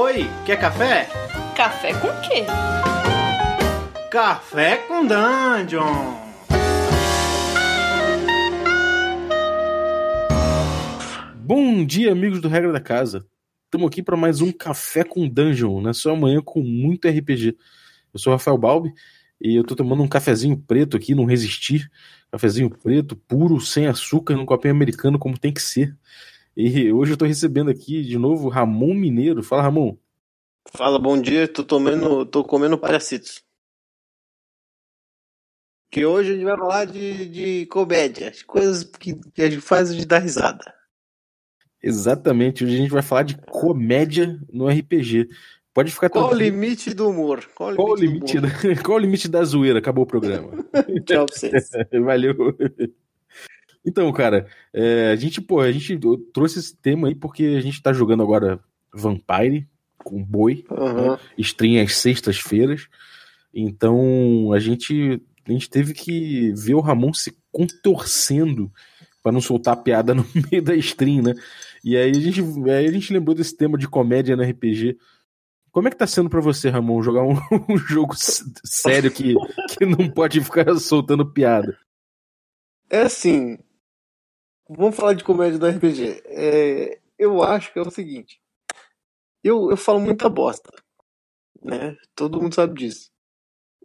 Oi, quer café? Café com quê? Café com Dungeon! Bom dia, amigos do Regra da Casa. Estamos aqui para mais um Café com Dungeon, na sua manhã com muito RPG. Eu sou o Rafael Balbi e eu tô tomando um cafezinho preto aqui, não resistir. Cafezinho preto, puro, sem açúcar, num copinho americano, como tem que ser. E hoje eu tô recebendo aqui de novo Ramon Mineiro. Fala, Ramon. Fala, bom dia. Tô tomando, tô comendo paracitos. Que hoje a gente vai falar de, de comédia, coisas que, que a gente faz de dar risada. Exatamente, hoje a gente vai falar de comédia no RPG. Pode ficar Qual o limite do humor? Qual o limite, Qual o limite, da... Qual o limite da zoeira? Acabou o programa. Tchau pra vocês. Valeu. Então, cara, é, a gente, pô, a gente trouxe esse tema aí porque a gente tá jogando agora Vampire com boi, uhum. né? stream às sextas-feiras. Então a gente, a gente teve que ver o Ramon se contorcendo para não soltar a piada no meio da stream, né? E aí a gente, aí a gente lembrou desse tema de comédia no RPG. Como é que tá sendo para você, Ramon, jogar um, um jogo sério que, que não pode ficar soltando piada? É assim, Vamos falar de comédia do RPG. É, eu acho que é o seguinte. Eu, eu falo muita bosta. Né? Todo mundo sabe disso.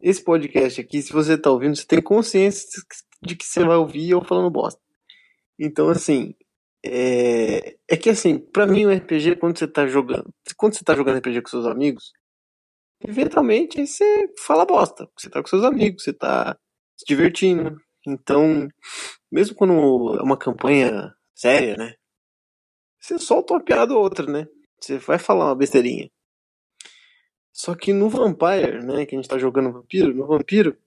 Esse podcast aqui, se você tá ouvindo, você tem consciência de que você vai ouvir eu falando bosta. Então, assim, é, é que assim, para mim o RPG, quando você tá jogando, quando você tá jogando RPG com seus amigos, eventualmente você fala bosta. Você tá com seus amigos, você tá se divertindo. Então, mesmo quando é uma campanha séria, né? Você solta uma piada ou outra, né? Você vai falar uma besteirinha. Só que no Vampire, né, que a gente tá jogando Vampiro, no Vampiro,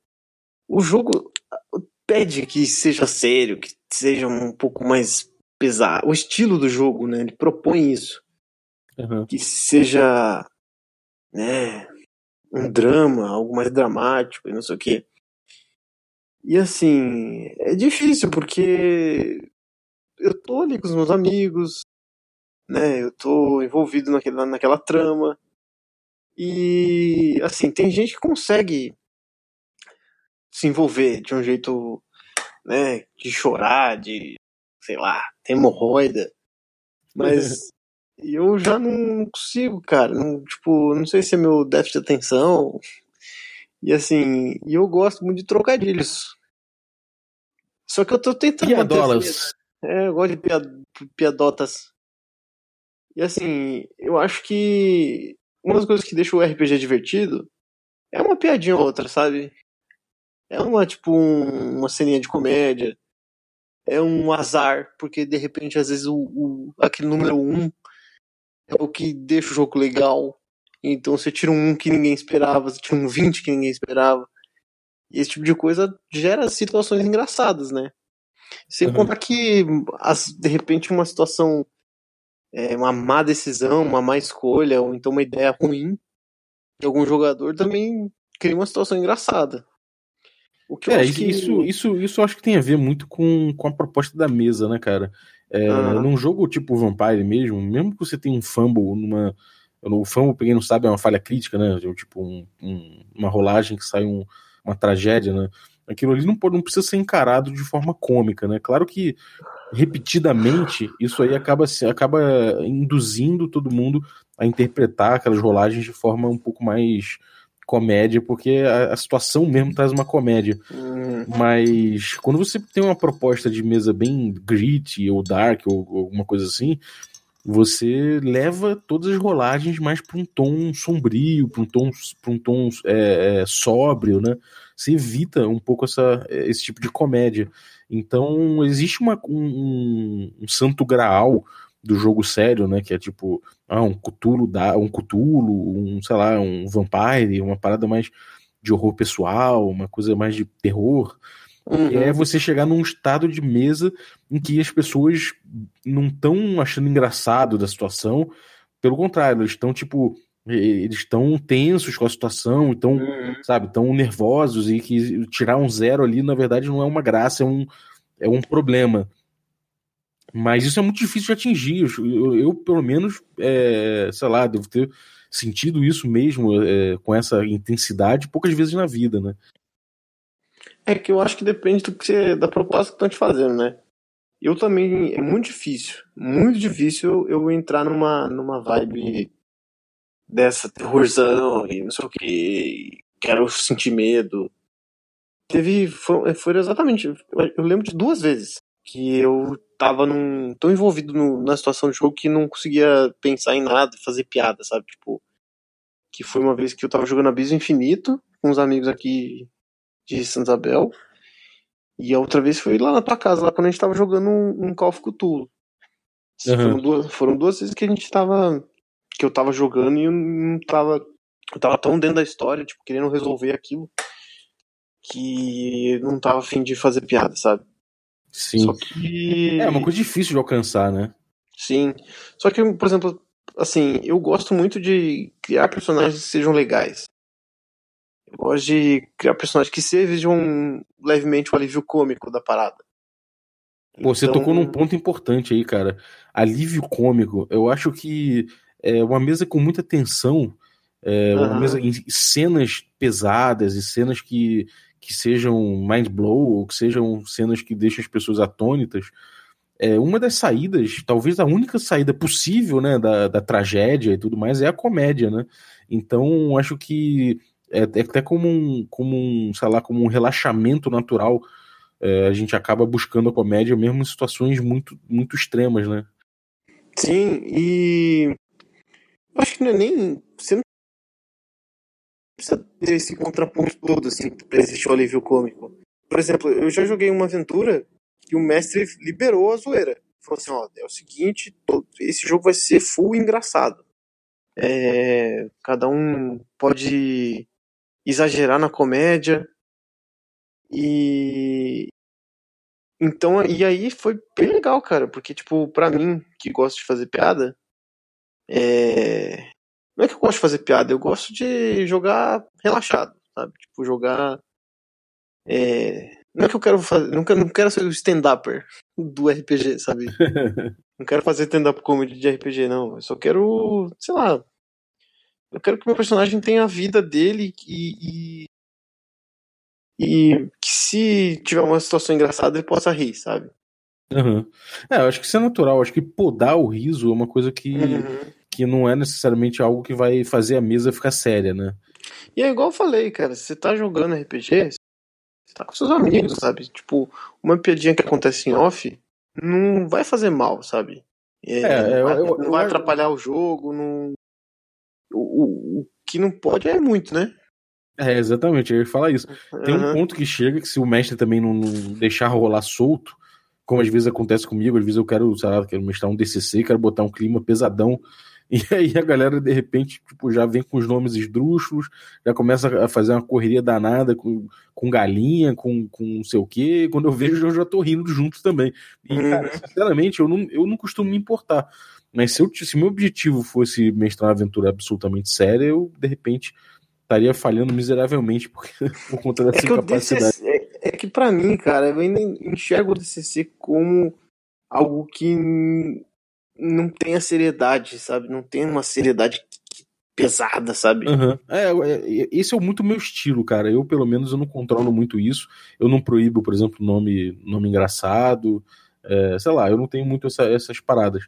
o jogo pede que seja sério, que seja um pouco mais pesado. O estilo do jogo, né, ele propõe isso. Uhum. Que seja, né, um drama, algo mais dramático e não sei o quê. E assim, é difícil porque eu tô ali com os meus amigos, né? Eu tô envolvido naquela, naquela trama. E assim, tem gente que consegue se envolver de um jeito, né, de chorar, de, sei lá, ter hemorroida. Mas eu já não consigo, cara. Não, tipo, não sei se é meu déficit de atenção. E assim, eu gosto muito de trocadilhos. Só que eu tô tentando. Piadolas. É, eu gosto de piad... piadotas. E assim, eu acho que uma das coisas que deixa o RPG divertido é uma piadinha ou outra, sabe? É uma, tipo, um, uma ceninha de comédia. É um azar, porque de repente, às vezes, o, o, aquele número um é o que deixa o jogo legal. Então você tira um que ninguém esperava, você tira um 20 que ninguém esperava. E esse tipo de coisa gera situações engraçadas, né? Sem uhum. contar que, as, de repente, uma situação, é, uma má decisão, uma má escolha, ou então uma ideia ruim de algum jogador também cria uma situação engraçada. O que é, isso, que... isso, isso, isso eu acho que tem a ver muito com, com a proposta da mesa, né, cara? É, uhum. Num jogo tipo Vampire mesmo, mesmo que você tenha um fumble numa. O fumble, pra quem não sabe, é uma falha crítica, né? Tipo, um, um, uma rolagem que sai um, uma tragédia, né? Aquilo ali não, pode, não precisa ser encarado de forma cômica, né? Claro que repetidamente isso aí acaba, acaba induzindo todo mundo a interpretar aquelas rolagens de forma um pouco mais comédia, porque a, a situação mesmo traz uma comédia. Uhum. Mas quando você tem uma proposta de mesa bem gritty ou dark ou alguma coisa assim, você leva todas as rolagens mais para um tom sombrio, para um tom, pra um tom é, é, sóbrio, né? Você evita um pouco essa, esse tipo de comédia. Então, existe uma, um, um santo graal do jogo sério, né? Que é tipo, ah, um Cthulhu, um Cthulhu, um, sei lá, um Vampire, uma parada mais de horror pessoal, uma coisa mais de terror. Uhum. é você chegar num estado de mesa em que as pessoas não estão achando engraçado da situação, pelo contrário, eles estão tipo eles estão tensos com a situação, estão, uhum. sabe, tão nervosos e que tirar um zero ali, na verdade, não é uma graça, é um, é um problema. Mas isso é muito difícil de atingir. Eu, eu pelo menos, é, sei lá, devo ter sentido isso mesmo é, com essa intensidade poucas vezes na vida, né? É que eu acho que depende do que você, da proposta que estão te fazendo, né? Eu também, é muito difícil, muito difícil eu entrar numa, numa vibe dessa terrorzão e não sei o que, quero sentir medo. Teve, foi, foi exatamente, eu lembro de duas vezes que eu tava num, tão envolvido no, na situação do jogo que não conseguia pensar em nada, fazer piada, sabe? Tipo, que foi uma vez que eu tava jogando Abismo Infinito com uns amigos aqui de Santa Isabel. E a outra vez foi lá na tua casa, lá quando a gente tava jogando um, um Call of Cthulhu. Uhum. Foram, duas, foram duas vezes que a gente tava. que eu tava jogando e eu não tava. Eu tava tão dentro da história, tipo, querendo resolver aquilo, que não tava afim de fazer piada, sabe? Sim. Só que... É uma coisa difícil de alcançar, né? Sim. Só que, por exemplo, assim, eu gosto muito de criar personagens que sejam legais. Eu gosto de criar personagens que sejam levemente o alívio cômico da parada. Pô, você então... tocou num ponto importante aí, cara. Alívio cômico. Eu acho que é uma mesa com muita tensão, é uma uhum. mesa em cenas pesadas e cenas que que sejam mind blow ou que sejam cenas que deixam as pessoas atônitas. É, uma das saídas, talvez a única saída possível, né, da, da tragédia e tudo mais, é a comédia, né? Então, acho que é, é até como um, como um, sei lá, como um relaxamento natural. É, a gente acaba buscando a comédia mesmo em situações muito, muito extremas, né? Sim, e acho que não é nem. Você não precisa ter esse contraponto todo, assim, pra existir o alívio cômico. Por exemplo, eu já joguei uma aventura que o mestre liberou a zoeira. Falou assim, ó, é o seguinte, todo, esse jogo vai ser full engraçado. É, cada um pode exagerar na comédia. E então, e aí foi bem legal, cara, porque tipo, para mim que gosto de fazer piada, é, não é que eu gosto de fazer piada, eu gosto de jogar relaxado, sabe? Tipo, jogar. É... Não é que eu quero fazer. Não quero, não quero ser o stand-upper do RPG, sabe? não quero fazer stand-up comedy de RPG, não. Eu só quero. Sei lá. Eu quero que meu personagem tenha a vida dele e. e, e que se tiver uma situação engraçada ele possa rir, sabe? Uhum. É, eu acho que isso é natural. Eu acho que podar o riso é uma coisa que, uhum que não é necessariamente algo que vai fazer a mesa ficar séria, né? E é igual eu falei, cara, você tá jogando RPG, você tá com seus amigos, sabe? Tipo, uma piadinha que acontece em off não vai fazer mal, sabe? É, é, não vai, eu, eu, não vai eu, atrapalhar o jogo, não... O, o, que não pode é muito, né? É, exatamente, eu ia falar isso. Tem um ponto que chega que se o mestre também não, não, deixar rolar solto, como às vezes acontece comigo, às vezes eu quero, sei lá, quero mestrar um DCC, quero botar um clima pesadão E aí a galera, de repente, tipo, já vem com os nomes esdrúxulos, já começa a fazer uma correria danada com, com galinha, com, com não sei o quê. Quando eu vejo, eu já tô rindo junto também. E, uhum. cara, sinceramente, eu não, eu não costumo me importar. Mas se, eu, se meu objetivo fosse mestrar uma aventura absolutamente séria, eu, de repente, estaria falhando miseravelmente porque, por conta dessa é incapacidade. DCC, é, é, que para mim, cara, eu ainda enxergo o DCC como algo que não tem a seriedade, sabe? Não tem uma seriedade pesada, sabe? Uhum. É, é, esse é muito meu estilo, cara. Eu, pelo menos, eu não controlo muito isso. Eu não proíbo, por exemplo, nome, nome engraçado. É, sei lá, eu não tenho muito essa, essas paradas.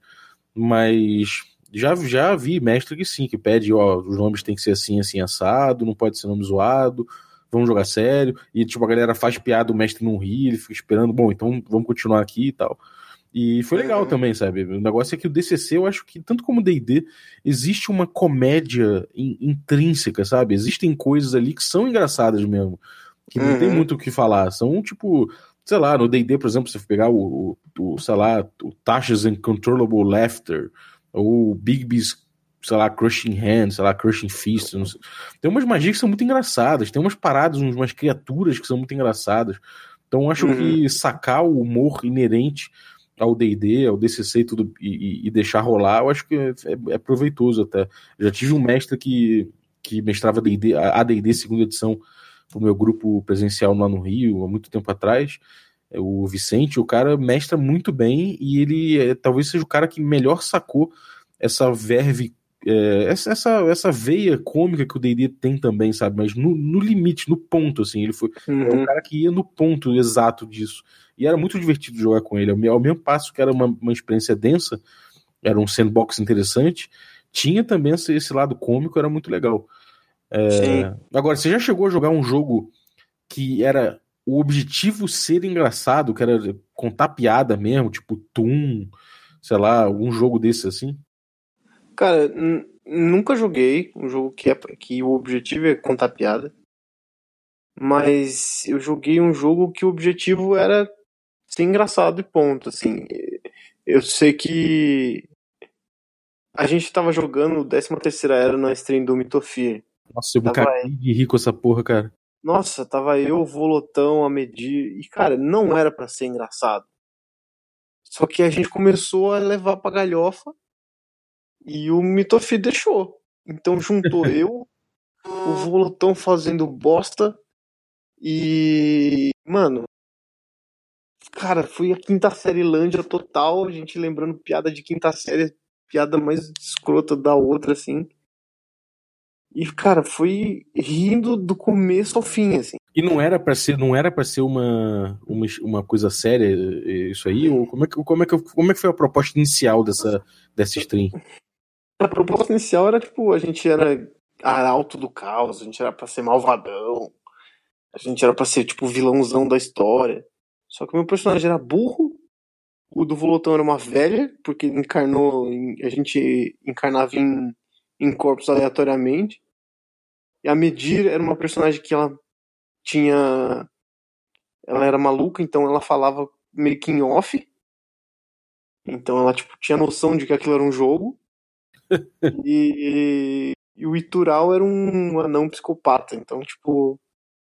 Mas já, já vi mestre que sim, que pede, ó, os nomes tem que ser assim, assim, assado, não pode ser nome zoado, vamos jogar sério. E, tipo, a galera faz piada, o mestre não ri, ele fica esperando, bom, então vamos continuar aqui e tal. E foi legal uhum. também, sabe? O negócio é que o DCC, eu acho que, tanto como o DD, existe uma comédia in, intrínseca, sabe? Existem coisas ali que são engraçadas mesmo, que não uhum. tem muito o que falar. São, tipo, sei lá, no DD, por exemplo, se você pegar o, o, o sei lá, o Tasha's Uncontrollable Laughter, ou Bigby's, sei lá, Crushing Hand, sei lá, Crushing Fist, tem umas magias que são muito engraçadas, tem umas paradas, umas criaturas que são muito engraçadas. Então, acho uhum. que sacar o humor inerente ao D&D, ao DCC e tudo, e, e, deixar rolar, eu acho que é, é, é proveitoso até. já tive um mestre que, que mestrava a D&D segunda edição pro meu grupo presencial lá no Rio, há muito tempo atrás, o Vicente, o cara mestra muito bem e ele é, talvez seja o cara que melhor sacou essa verve, é, essa, essa, essa veia cômica que o D&D tem também, sabe? Mas no, no, limite, no ponto, assim. Ele foi é uhum. o cara que ia no ponto exato disso. E era muito divertido jogar com ele. Ao mesmo passo que era uma, uma experiência densa, era um sandbox interessante, tinha também esse, esse lado cômico, era muito legal. É, agora, você já chegou a jogar um jogo que era o objetivo ser engraçado, que era contar piada mesmo, tipo Toon, sei lá, algum jogo desse assim? Cara, nunca joguei um jogo que, é, que o objetivo é contar piada. Mas eu joguei um jogo que o objetivo era ser engraçado e ponto, assim. Eu sei que a gente tava jogando 13 terceira era na stream do Mitofir. Nossa, eu tava... de rico essa porra, cara. Nossa, tava eu, o Volotão, a medir. E, cara, não era para ser engraçado. Só que a gente começou a levar pra galhofa e o Mitofi deixou. Então juntou eu, o Volotão fazendo bosta e. Mano. Cara, foi a quinta série Lândia total, a gente lembrando piada de quinta série, piada mais escrota da outra, assim. E, cara, foi rindo do começo ao fim, assim. E não era para ser, não era para ser uma, uma, uma coisa séria isso aí? Ou como é que, como é que, como é que foi a proposta inicial dessa, dessa stream? A proposta inicial era, tipo, a gente era arauto do caos, a gente era pra ser malvadão, a gente era pra ser, tipo, vilãozão da história. Só que o meu personagem era burro, o do Volotão era uma velha, porque encarnou, em, a gente encarnava em em corpos aleatoriamente. E a Medir era uma personagem que ela tinha. Ela era maluca, então ela falava meio que em off. Então ela tipo, tinha noção de que aquilo era um jogo. e, e, o Itural era um anão psicopata. Então, tipo.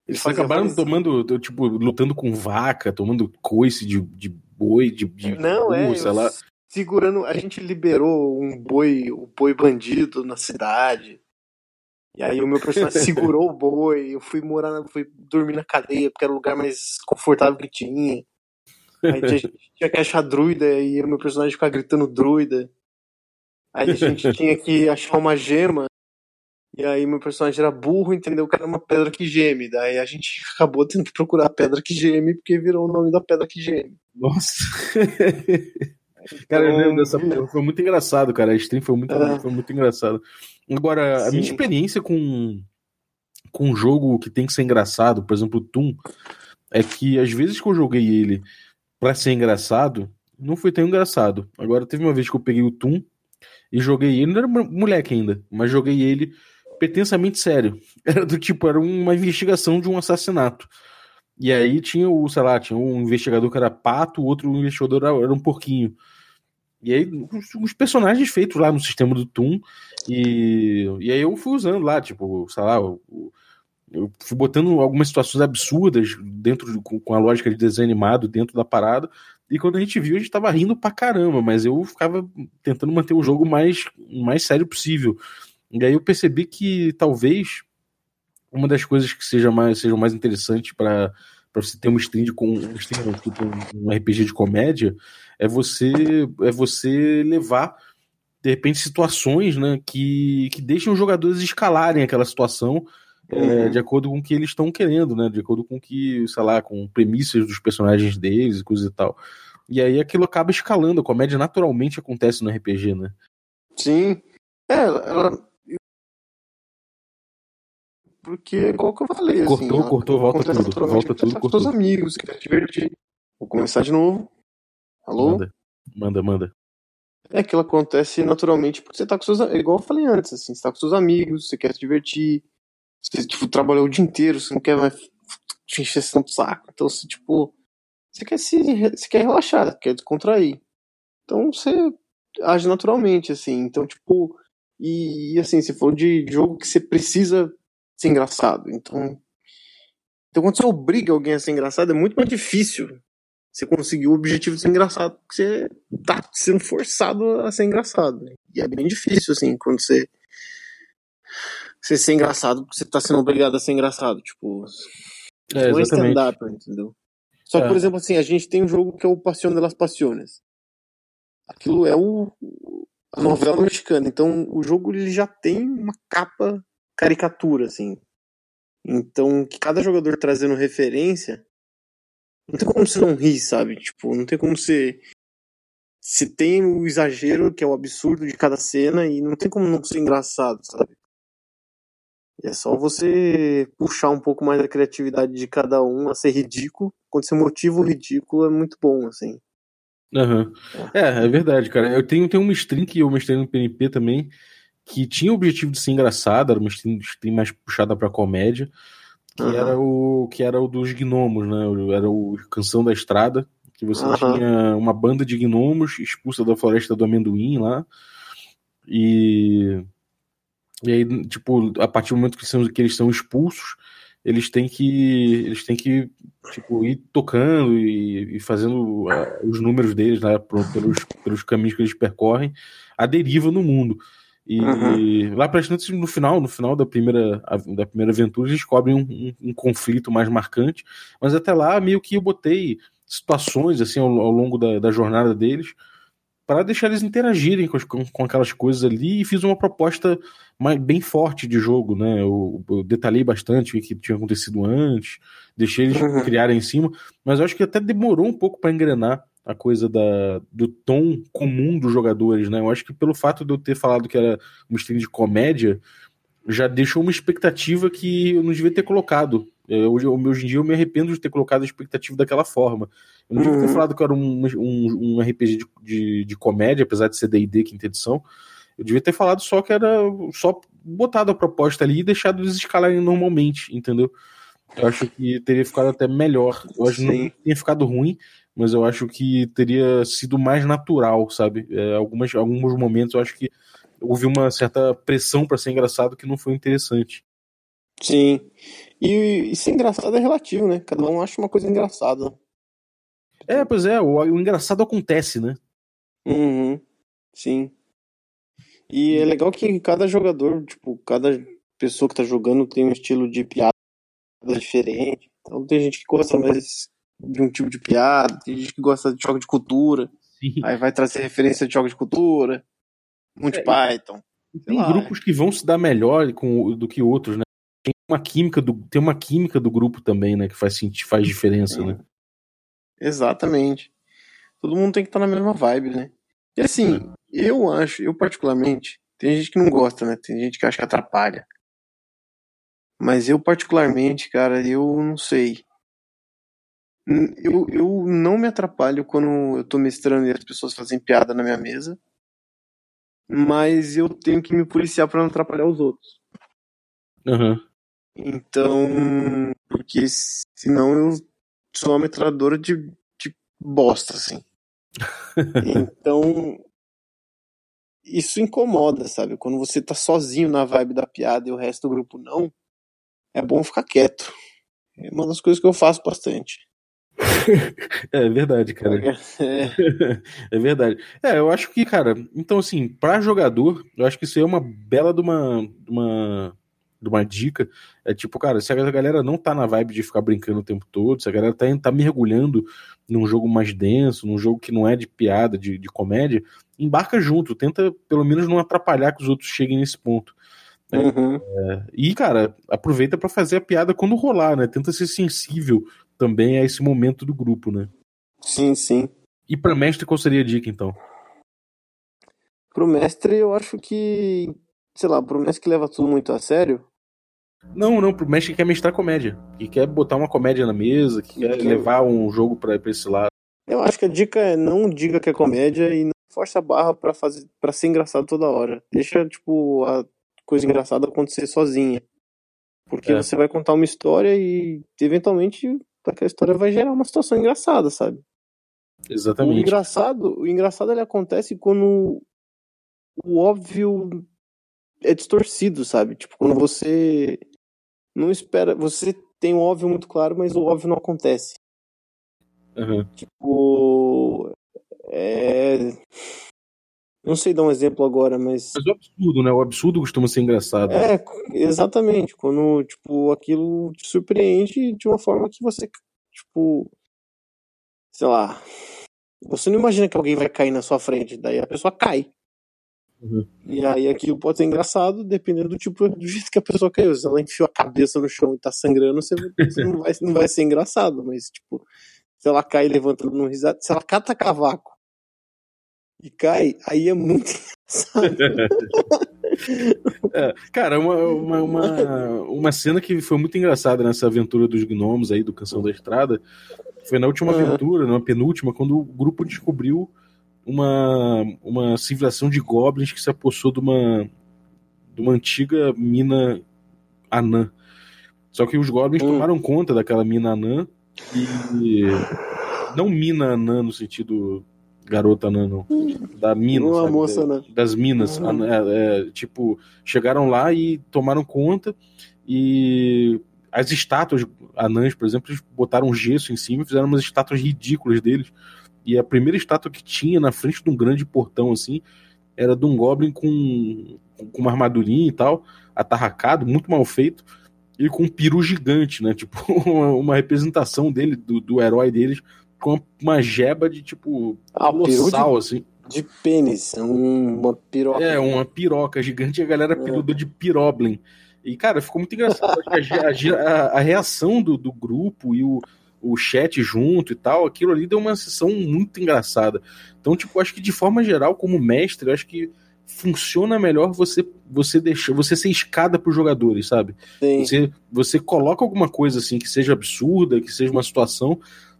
Eles acabaram tomando, tipo, lutando com vaca, tomando coice de, de boi, de, de Não, burro, é, sei lá segurando. A gente liberou um boi, o um boi bandido na cidade. E aí o meu personagem segurou o boi, eu fui morar, fui dormir na cadeia, porque era o lugar mais confortável que tinha. Aí a gente tinha que achar druida, e o meu personagem ficava gritando druida. Aí a gente tinha que achar uma gema. E aí meu personagem era burro, entendeu que era uma pedra que geme. Daí a gente acabou tendo que procurar a pedra que geme, porque virou o nome da pedra que geme. Nossa! Cara, eu lembro dessa. Foi muito engraçado, cara. A stream foi muito, é. foi muito engraçado. Agora, Sim. a minha experiência com, com um jogo que tem que ser engraçado, por exemplo, o Toon, é que às vezes que eu joguei ele pra ser engraçado, não foi tão engraçado. Agora, teve uma vez que eu peguei o Toon e joguei ele, não era moleque ainda, mas joguei ele pretensamente sério. Era do tipo, era uma investigação de um assassinato. E aí tinha o, sei lá, tinha um investigador que era pato, o outro investigador era um porquinho. E aí, os, personagens feitos lá no sistema do Toon. E, e aí eu fui usando lá, tipo, sei lá, eu, eu fui botando algumas situações absurdas dentro de, com a lógica de desenho animado dentro da parada. E quando a gente viu, a gente tava rindo pra caramba, mas eu ficava tentando manter o jogo mais, mais sério possível. E aí eu percebi que talvez uma das coisas que seja mais, sejam mais interessantes para para você ter um stream com um, stream, um RPG de comédia, é você é você levar de repente situações, né, que, que deixem os jogadores escalarem aquela situação é, uhum. é, de acordo com o que eles estão querendo, né, de acordo com que, sei lá, com premissas dos personagens deles e coisa e tal. E aí aquilo acaba escalando, a comédia naturalmente acontece no RPG, né? Sim. É, ela, porque, igual que eu falei, cortou, assim, cortou, volta tudo. Volta tudo, cortou. Com os amigos, quer divertir. Vou começar de novo. Alô? Manda, manda. manda. É que ela acontece naturalmente porque você tá com seus igual eu falei antes, assim, você tá com seus amigos, você quer se divertir, você tipo, trabalhou o dia inteiro, você não quer mais te encher tanto saco. Então, você, tipo, você quer se você quer relaxar, quer descontrair. Então você age naturalmente, assim. Então, tipo, e, e assim, se for de jogo que você precisa ser engraçado. Então, então quando você obriga alguém a ser engraçado, é muito mais difícil você conseguir o objetivo de ser engraçado, porque você tá sendo forçado a ser engraçado. E é bem difícil, assim, quando você, você ser engraçado, porque você tá sendo obrigado a ser engraçado. Tipo, é, exatamente. stand-up, entendeu? Só que, é. por exemplo, assim, a gente tem um jogo que é o Passion de las Passiones. Aquilo é o, a novela mexicana. Então, o jogo ele já tem uma capa caricatura, assim. Então, que cada jogador trazendo referência, não tem como você não rir, sabe? Tipo, não tem como você. Se tem o exagero, que é o absurdo de cada cena, e não tem como não ser engraçado, sabe? E é só você puxar um pouco mais a criatividade de cada um a ser ridículo. Quando você motiva o ridículo, é muito bom, assim. Uhum. É, é verdade, cara. Eu tenho, tenho uma que eu mestrei no PNP também, que tinha o objetivo de ser engraçada, era uma stream, stream mais puxada pra comédia, que, uhum. era o, que era o dos gnomos, né? Era o Canção da Estrada, que você uhum. tinha uma banda de gnomos expulsa da floresta do amendoim lá. E, e aí, tipo, a partir do momento que, são, que eles são expulsos, eles têm que eles têm que tipo ir tocando e, e fazendo uh, os números deles né, pelos, pelos caminhos que eles percorrem a deriva no mundo e, uhum. lá para no final no final da primeira da primeira aventura eles descobrem um, um, um, conflito mais marcante mas até lá meio que eu botei situações assim ao, ao longo da, da jornada deles para deixar eles interagirem com, com, com, aquelas coisas ali e fiz uma proposta mais, bem forte de jogo, né? Eu, eu detalhei bastante o que tinha acontecido antes, deixei eles uhum. criarem em cima, mas eu acho que até demorou um pouco para engrenar a coisa da, do tom comum dos jogadores, né? Eu acho que pelo fato de eu ter falado que era uma stream de comédia, já deixou uma expectativa que eu não devia ter colocado. É, hoje, hoje em dia eu me arrependo de ter colocado a expectativa daquela forma. Eu não devia ter uhum. falado que era um, um, um RPG de, de, de, comédia, apesar de ser D&D quinta edição. Eu devia ter falado só que era só botado a proposta ali e deixado eles escalarem normalmente, entendeu? Eu acho que teria ficado até melhor. Eu acho que não tinha ficado ruim, mas eu acho que teria sido mais natural, sabe? É, algumas, alguns momentos eu acho que houve uma certa pressão para ser engraçado que não foi interessante. Sim. E, e ser engraçado é relativo, né? Cada um acha uma coisa engraçada. É, pois é, o, o engraçado acontece, né? Uhum. Sim. E é legal que cada jogador, tipo, cada pessoa que tá jogando tem um estilo de piada diferente. Então tem gente que gosta mais de um tipo de piada, tem gente que gosta de jogo de cultura. Sim. Aí vai trazer referência de jogo de cultura. Monty é, Python. Tem lá, grupos é. que vão se dar melhor com, do que outros, né? Tem uma química do, tem uma química do grupo também, né? Que faz, faz diferença, né? Exatamente. Todo mundo tem que estar na mesma vibe, né? E assim, é. eu acho, eu particularmente, tem gente que não gosta, né? Tem gente que acha que atrapalha. Mas eu particularmente, cara, eu não sei. Eu, eu não me atrapalho quando eu tô mestrando e as pessoas fazem piada na minha mesa mas eu tenho que me policiar para não atrapalhar os outros. Uhum. Então, porque senão eu sou uma metralhadora de, de bosta, assim. então, isso incomoda, sabe? Quando você tá sozinho na vibe da piada e o resto do grupo não, é bom ficar quieto. É uma das coisas que eu faço bastante. É verdade, cara. É. é verdade. É, eu acho que, cara, então assim, para jogador, eu acho que isso aí é uma bela de uma, uma, de uma dica. É tipo, cara, se a galera não tá na vibe de ficar brincando o tempo todo, se a galera tá, tá mergulhando num jogo mais denso, num jogo que não é de piada, de, de comédia, embarca junto, tenta pelo menos não atrapalhar que os outros cheguem nesse ponto. Uhum. É, e, cara, aproveita para fazer a piada quando rolar, né? Tenta ser sensível também a esse momento do grupo, né? Sim, sim. E para mestre, qual seria a dica, então? Pro mestre, eu acho que. Sei lá, pro mestre que leva tudo muito a sério. Não, não, pro mestre que quer mestrar comédia. Que quer botar uma comédia na mesa, que quer que... levar um jogo pra, pra esse lado. Eu acho que a dica é não diga que é comédia e não força a barra para fazer para ser engraçado toda hora. Deixa, tipo, a coisa engraçada acontecer sozinha. Porque é. você vai contar uma história e eventualmente aquela história vai gerar uma situação engraçada, sabe? Exatamente. O engraçado, o engraçado ele acontece quando o óbvio é distorcido, sabe? Tipo, quando você não espera, você tem um óbvio muito claro, mas o óbvio não acontece. Uhum. Tipo, é não sei dar um exemplo agora, mas. Mas o absurdo, né? O absurdo costuma ser engraçado. É, exatamente. Quando, tipo, aquilo te surpreende de uma forma que você, tipo. sei lá, você não imagina que alguém vai cair na sua frente, daí a pessoa cai. Uhum. E aí aquilo pode ser engraçado dependendo do tipo do jeito que a pessoa caiu. Se ela enfiou a cabeça no chão e tá sangrando, você, você não, vai, não vai ser engraçado. Mas, tipo, se ela cai levantando no risado, se ela cata cavaco e cai, aí é muito engraçado. é, cara, uma, uma, uma, uma, cena que foi muito engraçada nessa aventura dos gnomos aí do Canção da Estrada foi na última uhum. aventura, na penúltima, quando o grupo descobriu uma, uma civilização de goblins que se apossou de uma, de uma antiga mina anã. Só que os goblins uhum. tomaram conta daquela mina anã e. Não mina anã no sentido garota anã, não. Da mina. Uma sabe? moça, né? Das minas. Uhum. É, é, tipo, chegaram lá e tomaram conta e as estátuas anãs, por exemplo, eles botaram gesso em cima e fizeram umas estátuas ridículas deles. E a primeira estátua que tinha na frente de um grande portão, assim, era de um Goblin com, com uma armadurinha e tal, atarracado, muito mal feito, e com um peru gigante, né? Tipo, uma, uma representação dele, do, do, herói deles, com uma jeba de tipo. Ah, colossal, de, assim. De pênis, uma piroca. É, uma piroca gigante e a galera é. de piroblin. E, cara, ficou muito engraçado. a, a, a, reação do, do grupo e o, o chat junto e tal, aquilo ali deu uma sessão muito engraçada. Então, tipo, acho que de forma geral, como mestre, acho que funciona melhor você você deixar você ser escada para os jogadores, sabe? Sim. Você, você coloca alguma coisa assim que seja absurda, que seja uma situação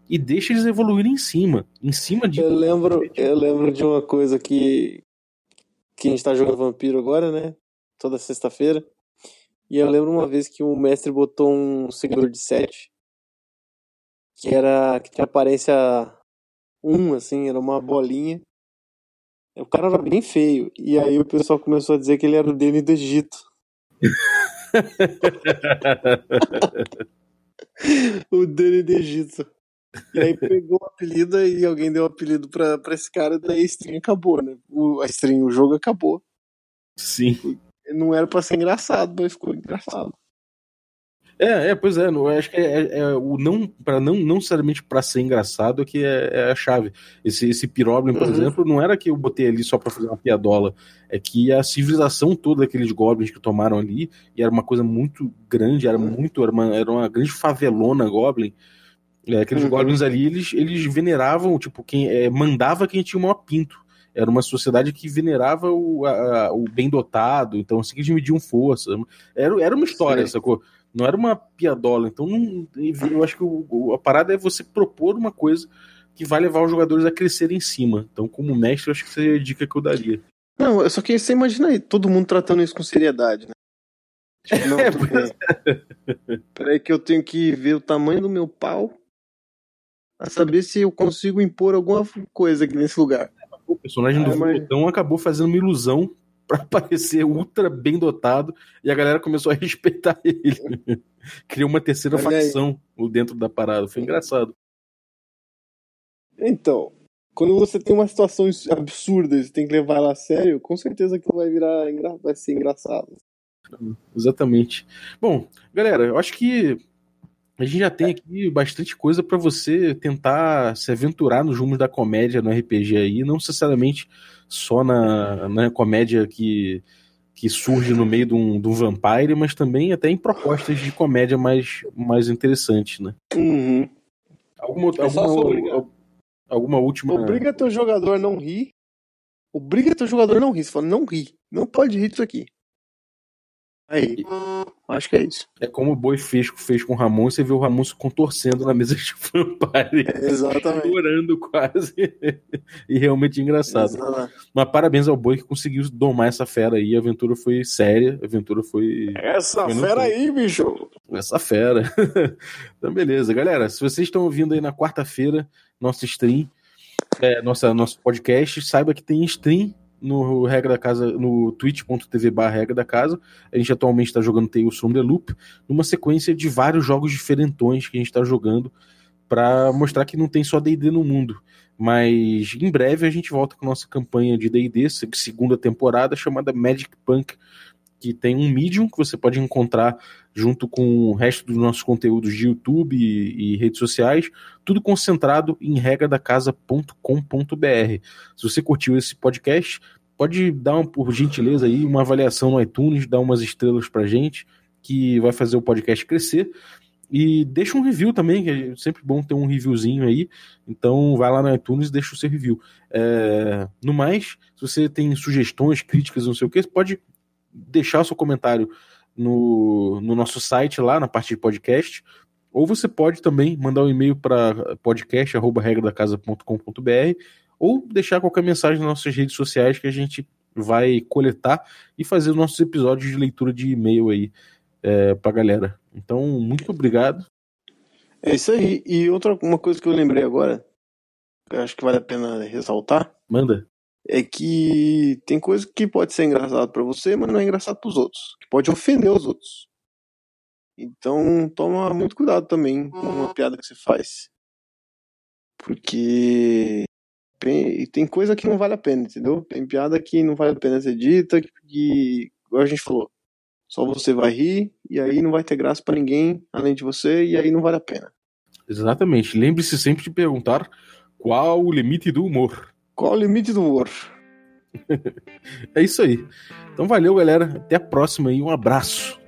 e deixa eles evoluírem em cima, em cima de. Eu lembro, eu lembro de uma coisa que que a gente tá jogando Vampiro agora, né? Toda sexta-feira. E eu lembro uma vez que o mestre botou um seguidor de 7 que era que tinha aparência 1, assim, era uma bolinha. O cara era bem feio. E aí o pessoal começou a dizer que ele era o Dene do Egito. o Dene do Egito. E aí pegou o apelido e alguém deu o apelido pra, pra esse cara, daí a stream acabou, né? O, a stream, o jogo acabou. Sim. Não era pra ser engraçado, mas ficou engraçado. É, é, pois é, eu acho que é, é, é o não, para não, não necessariamente para ser engraçado é que é, é, a chave. Esse, esse Piroblin, por uhum. exemplo, não era que eu botei ali só para fazer uma piadola, é que a civilização toda daqueles goblins que tomaram ali, e era uma coisa muito grande, era muito, era uma, era uma grande favelona goblin, é, aqueles uhum. goblins ali, eles, eles veneravam, tipo, quem é, mandava quem tinha o maior pinto era uma sociedade que venerava o, a, o bem dotado, então assim que eles mediam força. Era, era uma história, Sim. sacou? Não era uma piadola. Então não, eu acho que o, a parada é você propor uma coisa que vai levar os jogadores a crescer em cima. Então, como mestre, eu acho que seria a dica que eu daria. Não, só que você imagina aí, todo mundo tratando isso com seriedade, né? Tipo, não, é, Peraí que eu tenho que ver o tamanho do meu pau a saber se eu consigo impor alguma coisa aqui nesse lugar. O personagem do mas... acabou fazendo uma ilusão para parecer ultra bem dotado e a galera começou a respeitar ele. Criou uma terceira Olha facção aí. dentro da parada. Foi engraçado. Então, quando você tem uma situação absurda e você tem que levar ela a sério, com certeza que vai virar vai ser engraçado. Exatamente. Bom, galera, eu acho que a gente já tem aqui bastante coisa para você tentar se aventurar nos rumos da comédia no RPG aí, não necessariamente só na, na comédia que, que surge no meio de um, de um vampire, mas também até em propostas de comédia mais, mais interessantes, né? Uhum. Alguma, é alguma, alguma última. Obriga teu jogador a não rir. Obriga teu jogador a não rir. Você fala, não ri. Não pode rir disso aqui. Aí. Acho que é isso. É como o Boi fez, fez com o Ramon, você vê o Ramon se contorcendo na mesa de Vampire. É, exatamente. Chorando quase. e realmente engraçado. Exatamente. Mas parabéns ao Boi que conseguiu domar essa fera aí. A aventura foi séria. A aventura foi. Essa foi fera aí, bicho! Essa fera. então, beleza. Galera, se vocês estão ouvindo aí na quarta-feira, nosso stream, é, nossa, nosso podcast, saiba que tem stream no Regra da Casa, no twitch.tv Regra da Casa. A gente atualmente está jogando Tales from the Loop, numa sequência de vários jogos diferentões que a gente está jogando para mostrar que não tem só D&D no mundo. Mas em breve a gente volta com nossa campanha de D&D, segunda temporada, chamada Magic Punk, que tem um Medium que você pode encontrar junto com o resto dos nossos conteúdos de YouTube e, e redes sociais, tudo concentrado em regradacasa.com.br. Se você curtiu esse podcast, pode dar, uma, por gentileza, aí uma avaliação no iTunes, dar umas estrelas pra gente, que vai fazer o podcast crescer. E deixa um review também, que é sempre bom ter um reviewzinho aí. Então vai lá no iTunes e deixa o seu review. É... No mais, se você tem sugestões, críticas, não sei o que, pode deixar o seu comentário no, no nosso site lá, na parte de podcast. Ou você pode também mandar um e-mail para podcast.regradacasa.com.br ou deixar qualquer mensagem nas nossas redes sociais que a gente vai coletar e fazer os nossos episódios de leitura de e-mail aí é, pra galera. Então, muito obrigado. É isso aí. E outra uma coisa que eu lembrei agora, que eu acho que vale a pena ressaltar. Manda. É que tem coisa que pode ser engraçado para você, mas não é engraçado para os outros. Que pode ofender os outros. Então, toma muito cuidado também com uma piada que você faz. Porque tem, coisa que não vale a pena, entendeu? Tem piada que não vale a pena ser dita, que igual a gente falou, só você vai rir e aí não vai ter graça para ninguém além de você e aí não vale a pena. Exatamente. Lembre-se sempre de perguntar qual o limite do humor. Qual o limite do humor? é isso aí. Então valeu, galera. Até a próxima e um abraço.